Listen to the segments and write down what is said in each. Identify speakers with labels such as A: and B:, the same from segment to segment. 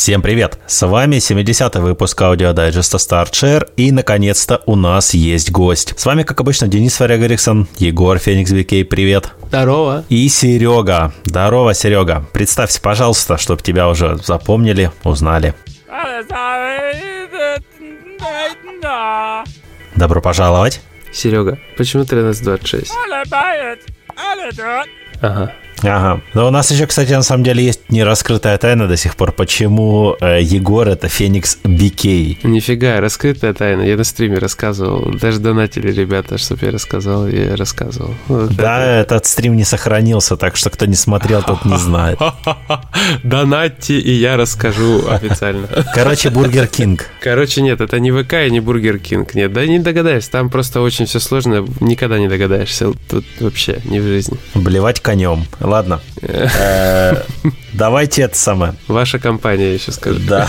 A: Всем привет! С вами 70-й выпуск аудиодайджеста StartShare и, наконец-то, у нас есть гость. С вами, как обычно, Денис Варяг Эриксон, Егор Феникс Бикей, привет!
B: Здорово!
A: И Серега. Здорово, Серега. Представься, пожалуйста, чтобы тебя уже запомнили, узнали. Добро пожаловать.
B: Серега, почему 1326? Ага.
A: Ага. Но у нас еще, кстати, на самом деле есть нераскрытая тайна до сих пор, почему э, Егор это Феникс Бикей.
B: Нифига, раскрытая тайна. Я на стриме рассказывал. Даже донатили ребята, чтобы я рассказал, я рассказывал.
A: Вот да, это. этот стрим не сохранился, так что кто не смотрел, тот не знает.
B: Донатьте, и я расскажу официально.
A: Короче, Бургер Кинг.
B: Короче, нет, это не ВК и не Бургер Кинг. Нет, да не догадаешься. Там просто очень все сложно. Никогда не догадаешься. Тут вообще не в жизни.
A: Блевать конем. Ладно. Давайте это самое.
B: Ваша компания, еще скажу.
A: Да.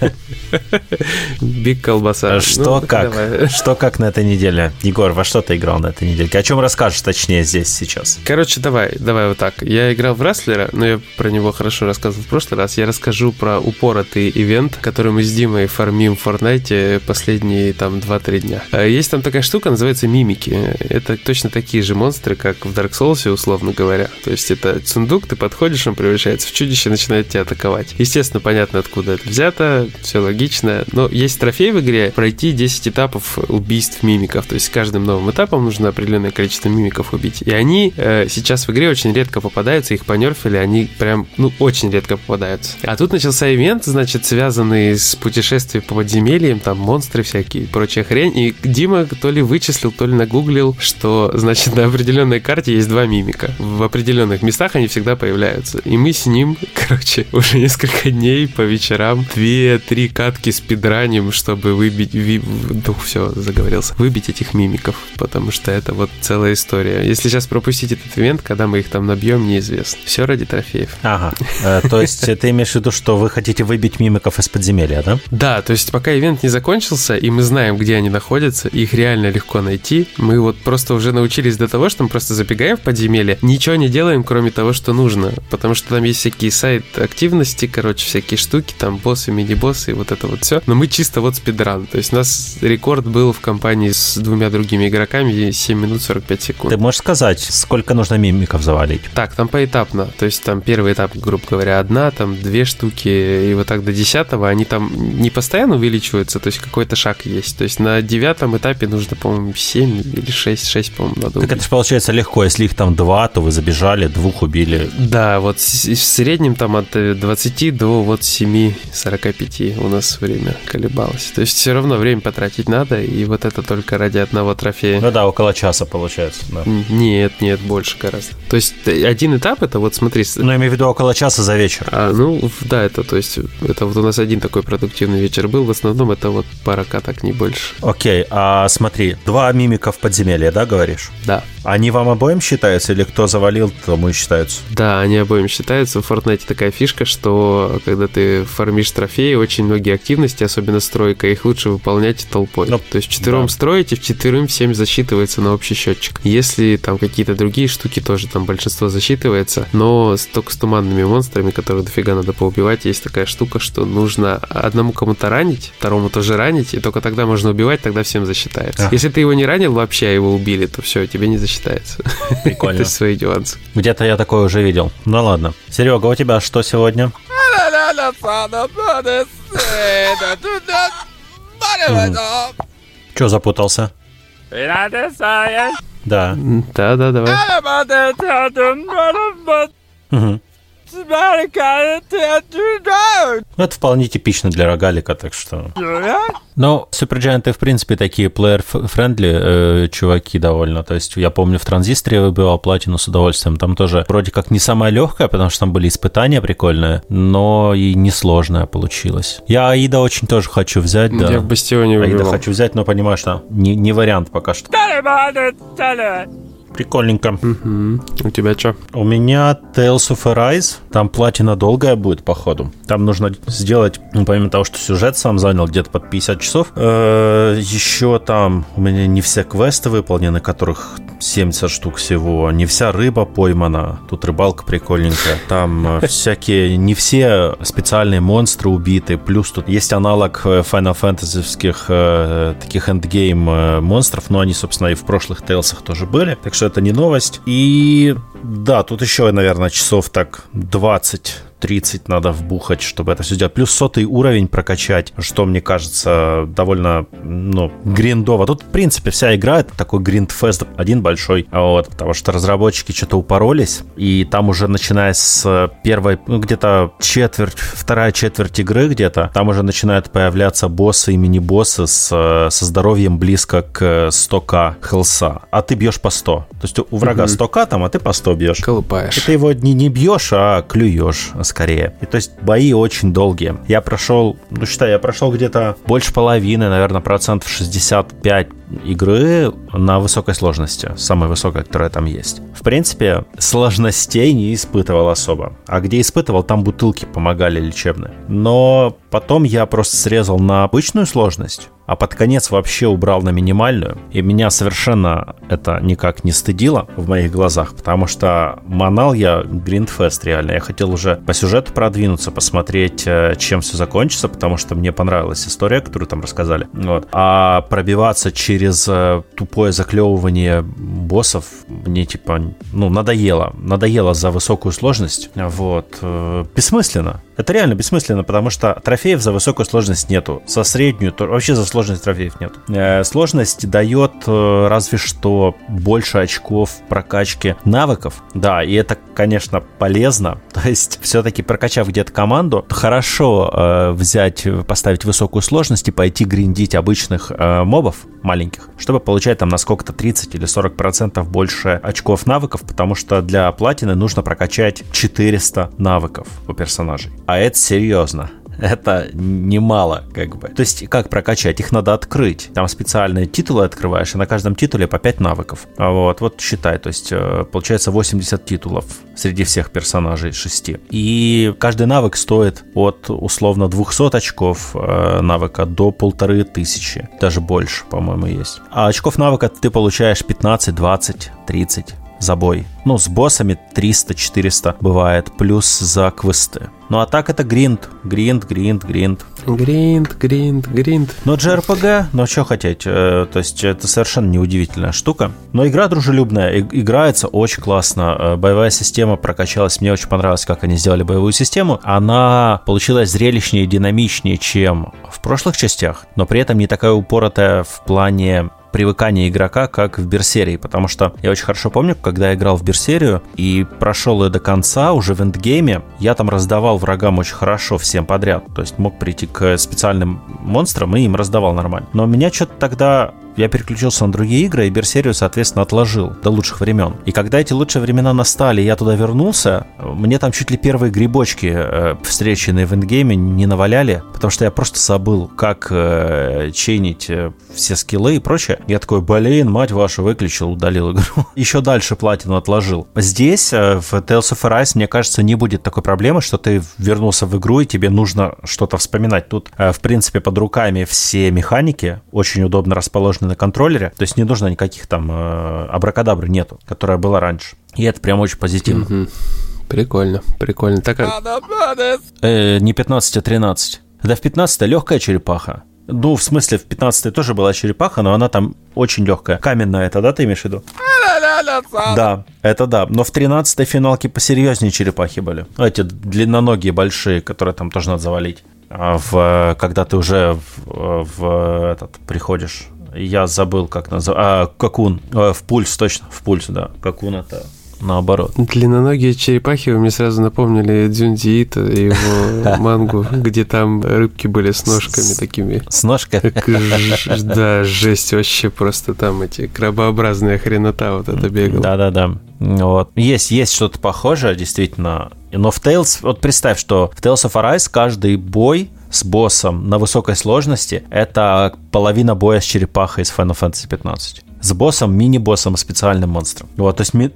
B: Биг колбаса.
A: Что ну, как? Давай. Что как на этой неделе? Егор, во что ты играл на этой неделе? О чем расскажешь точнее здесь сейчас?
B: Короче, давай, давай вот так. Я играл в Растлера, но я про него хорошо рассказывал в прошлый раз. Я расскажу про упоротый ивент, который мы с Димой фармим в Fortnite последние там 2-3 дня. А есть там такая штука, называется мимики. Это точно такие же монстры, как в Dark Souls, условно говоря. То есть это сундук, ты подходишь, он превращается в чудище, начинает тебя атаковать. Естественно, понятно, откуда это взято, все логично. Но есть трофей в игре пройти 10 этапов убийств мимиков. То есть с каждым новым этапом нужно определенное количество мимиков убить. И они э, сейчас в игре очень редко попадаются, их понерфили, они прям, ну, очень редко попадаются. А тут начался ивент, значит, связанный с путешествием по подземельям, там монстры всякие прочая хрень. И Дима то ли вычислил, то ли нагуглил, что, значит, на определенной карте есть два мимика. В определенных местах они всегда появляются. И мы с ним, короче, уже несколько дней по вечерам две-три катки с пидранем, чтобы выбить... Ви... Ну, все, заговорился. Выбить этих мимиков, потому что это вот целая история. Если сейчас пропустить этот ивент, когда мы их там набьем, неизвестно. Все ради трофеев.
A: Ага. Э, то есть ты имеешь в виду, что вы хотите выбить мимиков из подземелья, да?
B: Да, то есть пока ивент не закончился, и мы знаем, где они находятся, их реально легко найти, мы вот просто уже научились до того, что мы просто забегаем в подземелье, ничего не делаем, кроме того, что нужно. Потому что там есть всякие сайт-активности, короче, всякие штуки, там боссы, мини-боссы и вот это вот все. Но мы чисто вот спидран. То есть у нас рекорд был в компании с двумя другими игроками 7 минут 45 секунд.
A: Ты можешь сказать, сколько нужно мимиков завалить?
B: Так, там поэтапно. То есть там первый этап, грубо говоря, одна, там две штуки, и вот так до десятого они там не постоянно увеличиваются, то есть какой-то шаг есть. То есть на девятом этапе нужно, по-моему, 7 или 6, 6, по-моему, надо
A: Так убить. это же получается легко. Если их там два, то вы забежали, двух убили.
B: Да, вот в среднем там от 20 до вот 7-45 у нас время колебалось. То есть все равно время потратить надо, и вот это только ради одного трофея.
A: Ну да, около часа получается. Да.
B: Нет, нет, больше гораздо. То есть один этап это вот смотри.
A: Ну, я имею в виду около часа за вечер.
B: А, ну, да, это то есть это вот у нас один такой продуктивный вечер был. В основном это вот пара каток, не больше.
A: Окей, а смотри, два мимика в подземелье, да, говоришь?
B: Да.
A: Они вам обоим считаются или кто завалил, тому и считаются?
B: Да, они обоим считаются. В Fortnite такая фишка, что когда ты фармишь трофеи, очень многие активности, особенно стройка, их лучше выполнять толпой. Ну, То есть четвером да. строите, в четверым всем засчитывается на общий счетчик. Если там какие-то другие штуки, тоже там большинство засчитывается, но только с туманными монстрами, которые дофига надо поубивать, есть такая штука, что нужно одному кому-то ранить, второму тоже ранить, и только тогда можно убивать, тогда всем засчитается. А. Если ты его не ранил вообще, а его убили, то все, тебе не засчитается.
A: Прикольно.
B: Это свои нюансы.
A: Где-то я такое уже видел. Ну ладно. Серега, у тебя что сегодня? Че запутался? Да.
B: Да, да, давай.
A: Угу. Ну, это вполне типично для рогалика, так что... Но суперджайанты, в принципе, такие плеер-френдли э, чуваки довольно. То есть я помню, в транзисторе выбивал платину с удовольствием. Там тоже вроде как не самая легкая, потому что там были испытания прикольные, но и несложная получилась. Я Аида очень тоже хочу взять, да.
B: Я в Бастионе выбивал.
A: Аида хочу взять, но понимаю, что не, не вариант пока что. Прикольненько.
B: Угу. У тебя что?
A: У меня Tales of Arise. Там платина долгая будет, походу. Там нужно сделать, ну, помимо того, что сюжет сам занял где-то под 50 часов, э, еще там у меня не все квесты выполнены, которых 70 штук всего. Не вся рыба поймана. Тут рыбалка прикольненькая. Там э, всякие, не все специальные монстры убиты. Плюс тут есть аналог э, Final Fantasy э, таких endgame монстров, но они, собственно, и в прошлых Tales ах тоже были. Так что это не новость. И да, тут еще, наверное, часов так 20 30 надо вбухать, чтобы это все сделать. Плюс сотый уровень прокачать, что, мне кажется, довольно, ну, гриндово. Тут, в принципе, вся игра — это такой grindfest один большой, вот, потому что разработчики что-то упоролись, и там уже начиная с первой, ну, где-то четверть, вторая четверть игры где-то, там уже начинают появляться боссы и мини-боссы с, со здоровьем близко к 100к хелса, а ты бьешь по 100. То есть у врага угу. 100к там, а ты по 100 бьешь.
B: Колупаешь.
A: И ты его не, не бьешь, а клюешь скорее. И то есть бои очень долгие. Я прошел, ну считай, я прошел где-то больше половины, наверное, процентов 65 игры на высокой сложности, самой высокой, которая там есть. В принципе, сложностей не испытывал особо. А где испытывал, там бутылки помогали лечебные. Но потом я просто срезал на обычную сложность, а под конец вообще убрал на минимальную. И меня совершенно это никак не стыдило в моих глазах, потому что манал я Гриндфест реально. Я хотел уже по сюжету продвинуться, посмотреть, э, чем все закончится, потому что мне понравилась история, которую там рассказали. Вот. А пробиваться через э, тупое заклевывание боссов мне типа, ну, надоело. Надоело за высокую сложность. Вот. Э, бессмысленно. Это реально бессмысленно, потому что трофеев за высокую сложность нету. За среднюю, то вообще за сложность трофеев нету. Э, сложность дает разве что больше очков прокачки навыков. Да, и это, конечно, полезно. То есть, все-таки прокачав где-то команду, хорошо взять, поставить высокую сложность и пойти гриндить обычных мобов маленьких, чтобы получать там на сколько-то 30 или 40 процентов больше очков навыков, потому что для платины нужно прокачать 400 навыков у персонажей. А это серьезно это немало, как бы. То есть, как прокачать? Их надо открыть. Там специальные титулы открываешь, и на каждом титуле по 5 навыков. А вот, вот считай, то есть, э, получается 80 титулов среди всех персонажей 6. И каждый навык стоит от, условно, 200 очков э, навыка до полторы тысячи. Даже больше, по-моему, есть. А очков навыка ты получаешь 15, 20, 30 забой. Ну, с боссами 300-400 бывает, плюс за квесты. Ну, а так это гринд, гринд, гринд, гринд.
B: Гринд, гринд, гринд.
A: Но JRPG, но что хотеть, э, то есть это совершенно неудивительная штука. Но игра дружелюбная, играется очень классно. Э, боевая система прокачалась, мне очень понравилось, как они сделали боевую систему. Она получилась зрелищнее и динамичнее, чем в прошлых частях, но при этом не такая упоротая в плане привыкания игрока, как в Берсерии, потому что я очень хорошо помню, когда я играл в Берсерию и прошел ее до конца, уже в эндгейме, я там раздавал врагам очень хорошо всем подряд, то есть мог прийти к специальным монстрам и им раздавал нормально. Но меня что-то тогда я переключился на другие игры и Берсерию, соответственно, отложил до лучших времен. И когда эти лучшие времена настали, я туда вернулся, мне там чуть ли первые грибочки, э, встреченные в эндгейме, не наваляли, потому что я просто забыл, как э, чейнить э, все скиллы и прочее. Я такой, блин, мать вашу, выключил, удалил игру. Еще дальше платину отложил. Здесь, э, в Tales of Arise, мне кажется, не будет такой проблемы, что ты вернулся в игру и тебе нужно что-то вспоминать. Тут, э, в принципе, под руками все механики очень удобно расположены на контроллере, то есть не нужно никаких там э, абракадабры нету, которая была раньше. И это прям очень позитивно.
B: Угу. Прикольно, прикольно. Так,
A: э, не 15, а 13. Да в 15 легкая черепаха. Ну, в смысле, в 15 тоже была черепаха, но она там очень легкая. Каменная это, да, ты имеешь в виду? Да, это да. Но в 13 финалке посерьезнее черепахи были. Эти длинноногие большие, которые там тоже надо завалить. А в, когда ты уже в, в этот приходишь я забыл, как называется. А, Какун. А, в пульс, точно, в пульс, да. Какун это наоборот.
B: Длинноногие черепахи вы мне сразу напомнили Дзюнди и его мангу, где там рыбки были с ножками такими.
A: С ножками?
B: Да, жесть вообще просто там эти крабообразные хренота вот это бегала.
A: Да-да-да. Вот. Есть, есть что-то похожее, действительно. Но в Tales, вот представь, что в Tales of Arise каждый бой с боссом на высокой сложности, это половина боя с черепахой из Final Fantasy 15 с боссом, мини-боссом, специальным монстром. Вот, то есть... Ми...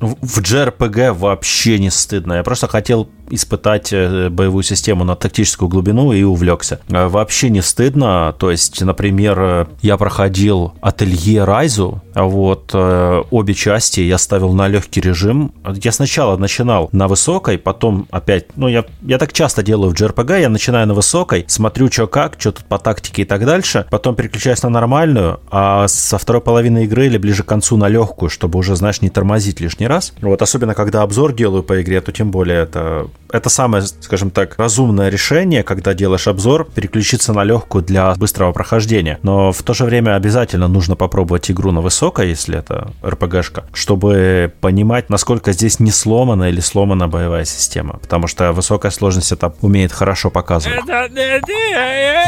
A: В JRPG вообще не стыдно. Я просто хотел испытать э, боевую систему на тактическую глубину и увлекся. Э, вообще не стыдно. То есть, например, э, я проходил ателье Райзу, а вот обе части я ставил на легкий режим. Я сначала начинал на высокой, потом опять, ну я, я так часто делаю в JRPG, я начинаю на высокой, смотрю, что как, что тут по тактике и так дальше, потом переключаюсь на нормальную, а со второй половины игры или ближе к концу на легкую, чтобы уже, знаешь, не тормозить лишний раз. Вот, особенно когда обзор делаю по игре, то тем более это это самое, скажем так, разумное решение, когда делаешь обзор, переключиться на легкую для быстрого прохождения. Но в то же время обязательно нужно попробовать игру на высокой, если это РПГшка, чтобы понимать, насколько здесь не сломана или сломана боевая система. Потому что высокая сложность это умеет хорошо показывать.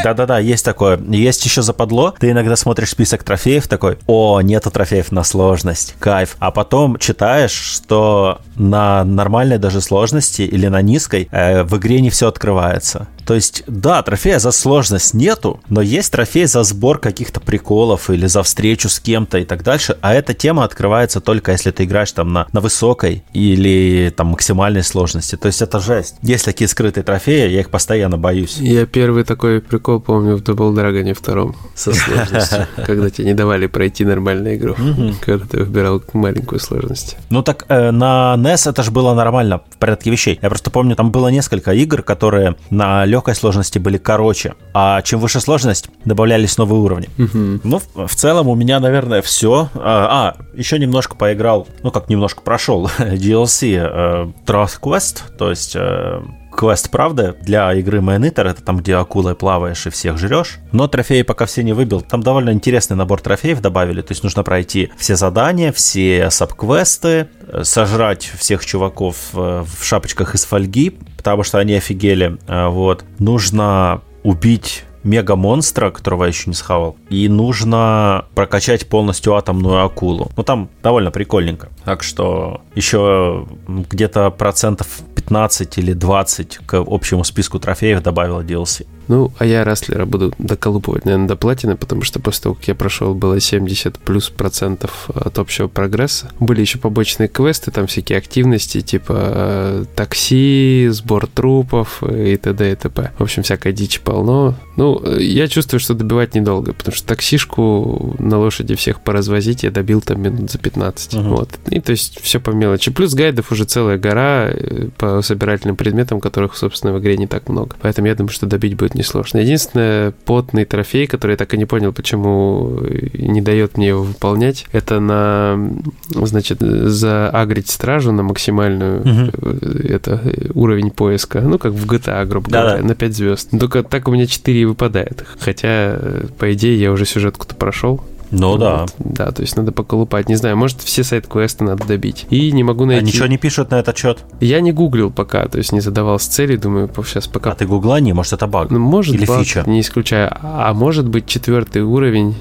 A: Да-да-да, есть такое. Есть еще западло. Ты иногда смотришь список трофеев такой, о, нету трофеев на сложность, кайф. А потом читаешь, что на нормальной даже сложности или на низкой э, в игре не все открывается. То есть, да, трофея за сложность нету, но есть трофей за сбор каких-то приколов или за встречу с кем-то и так дальше. А эта тема открывается только если ты играешь там на, на высокой или там максимальной сложности. То есть это жесть. Есть такие скрытые трофеи, я их постоянно боюсь.
B: Я первый такой прикол помню в Double Dragon втором со сложностью, когда тебе не давали пройти нормальную игру, когда ты выбирал маленькую сложность.
A: Ну так э, на NES это же было нормально в порядке вещей. Я просто помню, там было несколько игр, которые на легкой сложности были короче, а чем выше сложность, добавлялись новые уровни. Угу. Ну, в, в целом у меня, наверное, все. А, а, еще немножко поиграл, ну как немножко прошел DLC э, Trust Quest, то есть э, квест, правда, для игры Man это там, где акулой плаваешь и всех жрешь. Но трофеи пока все не выбил. Там довольно интересный набор трофеев добавили, то есть нужно пройти все задания, все сабквесты, э, сожрать всех чуваков э, в шапочках из фольги, потому что они офигели. Э, вот. Нужно убить мега-монстра, которого я еще не схавал, и нужно прокачать полностью атомную акулу. Ну, там довольно прикольненько. Так что еще где-то процентов 15 или 20 к общему списку трофеев добавила DLC.
B: Ну, а я Растлера буду доколупывать, наверное, до платины, потому что после того, как я прошел, было 70 плюс процентов от общего прогресса. Были еще побочные квесты, там всякие активности, типа э, такси, сбор трупов и т.д. и т.п. В общем, всякой дичи полно. Ну, я чувствую, что добивать недолго, потому что таксишку на лошади всех поразвозить я добил там минут за 15. Угу. Вот. И то есть все по мелочи. Плюс гайдов уже целая гора э, по собирательным предметам, которых, собственно, в игре не так много. Поэтому я думаю, что добить будет несложно. Единственное, потный трофей, который я так и не понял, почему не дает мне его выполнять, это на, значит, заагрить стражу на максимальную, угу. это уровень поиска, ну, как в GTA, грубо да, говоря, да. на 5 звезд. Только так у меня 4 выпадает. Хотя, по идее, я уже сюжетку-то прошел.
A: Ну вот. да.
B: Да, то есть надо поколупать. Не знаю, может, все сайт-квесты надо добить. И не могу найти...
A: А ничего не пишут на этот счет?
B: Я не гуглил пока, то есть не задавал с целью, думаю, сейчас пока...
A: А ты гугла не? Может, это баг?
B: Ну, может, Или баг, фича? не исключаю. А, а может быть, четвертый уровень...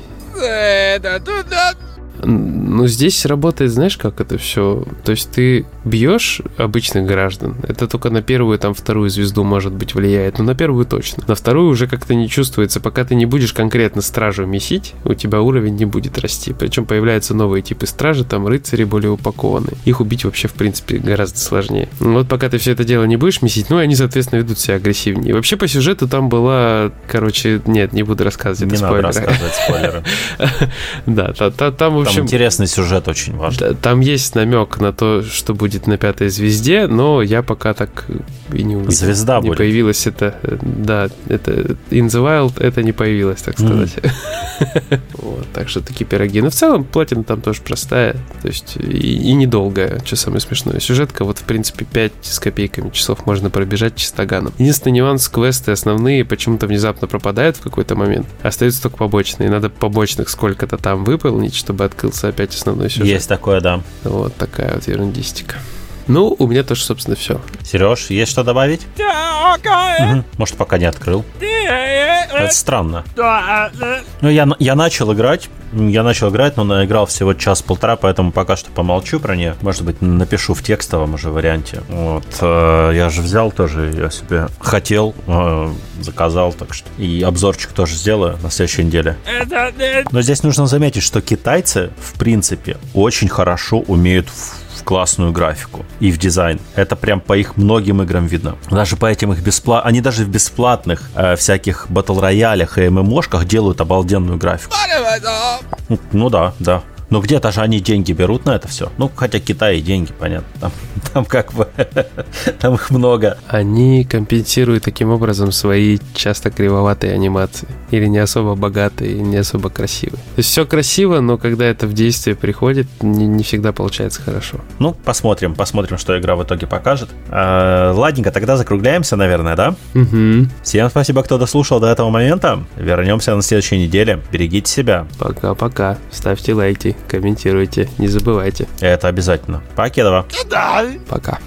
B: Ну, здесь работает, знаешь, как это все? То есть ты бьешь обычных граждан, это только на первую, там, вторую звезду, может быть, влияет, но на первую точно. На вторую уже как-то не чувствуется. Пока ты не будешь конкретно стражу месить, у тебя уровень не будет расти. Причем появляются новые типы стражи, там рыцари более упакованные. Их убить вообще, в принципе, гораздо сложнее. Вот пока ты все это дело не будешь месить, ну, они, соответственно, ведут себя агрессивнее. Вообще, по сюжету там была, короче, нет, не буду рассказывать,
A: не это надо рассказывать спойлеры.
B: Да, там, в общем...
A: Интересный сюжет очень важный.
B: Там есть намек на то, что будет на пятой звезде, но я пока так и не увидел.
A: Звезда
B: не
A: будет.
B: появилась это, да, это In the Wild это не появилось, так сказать. Mm. вот, так что такие пироги. Но в целом платина там тоже простая, то есть и, и недолгая, что самое смешное. Сюжетка вот в принципе 5 с копейками часов можно пробежать чистоганом. Единственный нюанс, квесты основные почему-то внезапно пропадают в какой-то момент, остаются только побочные. Надо побочных сколько-то там выполнить, чтобы открылся опять основной сюжет.
A: Есть такое, да.
B: Вот такая вот ерундистика. Ну, у меня тоже, собственно, все.
A: Сереж, есть что добавить? Угу. Может, пока не открыл. Это странно. Ну, я, я начал играть, я начал играть, но наиграл всего час-полтора, поэтому пока что помолчу про нее. Может быть, напишу в текстовом уже варианте. Вот. Э, я же взял тоже, я себе хотел, э, заказал, так что. И обзорчик тоже сделаю на следующей неделе. Но здесь нужно заметить, что китайцы, в принципе, очень хорошо умеют в классную графику и в дизайн. Это прям по их многим играм видно. Даже по этим их бесплатных... Они даже в бесплатных э, всяких батл роялях и ММОшках делают обалденную графику. Ну да, да. Но где-то же они деньги берут на это все. Ну, хотя Китай и деньги, понятно. Там, там как бы, там их много.
B: Они компенсируют таким образом свои часто кривоватые анимации. Или не особо богатые, не особо красивые. То есть все красиво, но когда это в действие приходит, не, не всегда получается хорошо.
A: Ну, посмотрим, посмотрим, что игра в итоге покажет. А, ладненько, тогда закругляемся, наверное, да?
B: Угу.
A: Всем спасибо, кто дослушал до этого момента. Вернемся на следующей неделе. Берегите себя.
B: Пока-пока. Ставьте лайки комментируйте, не забывайте.
A: Это обязательно. Покедова.
B: Пока.